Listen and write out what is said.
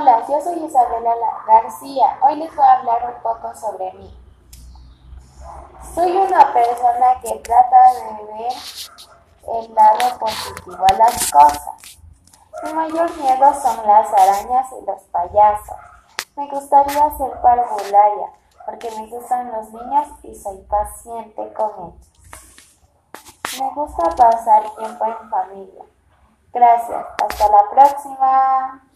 Hola, yo soy Isabela García. Hoy les voy a hablar un poco sobre mí. Soy una persona que trata de ver el lado positivo a las cosas. Mi mayor miedo son las arañas y los payasos. Me gustaría ser parvularia porque me gustan los niños y soy paciente con ellos. Me gusta pasar tiempo en familia. Gracias. Hasta la próxima.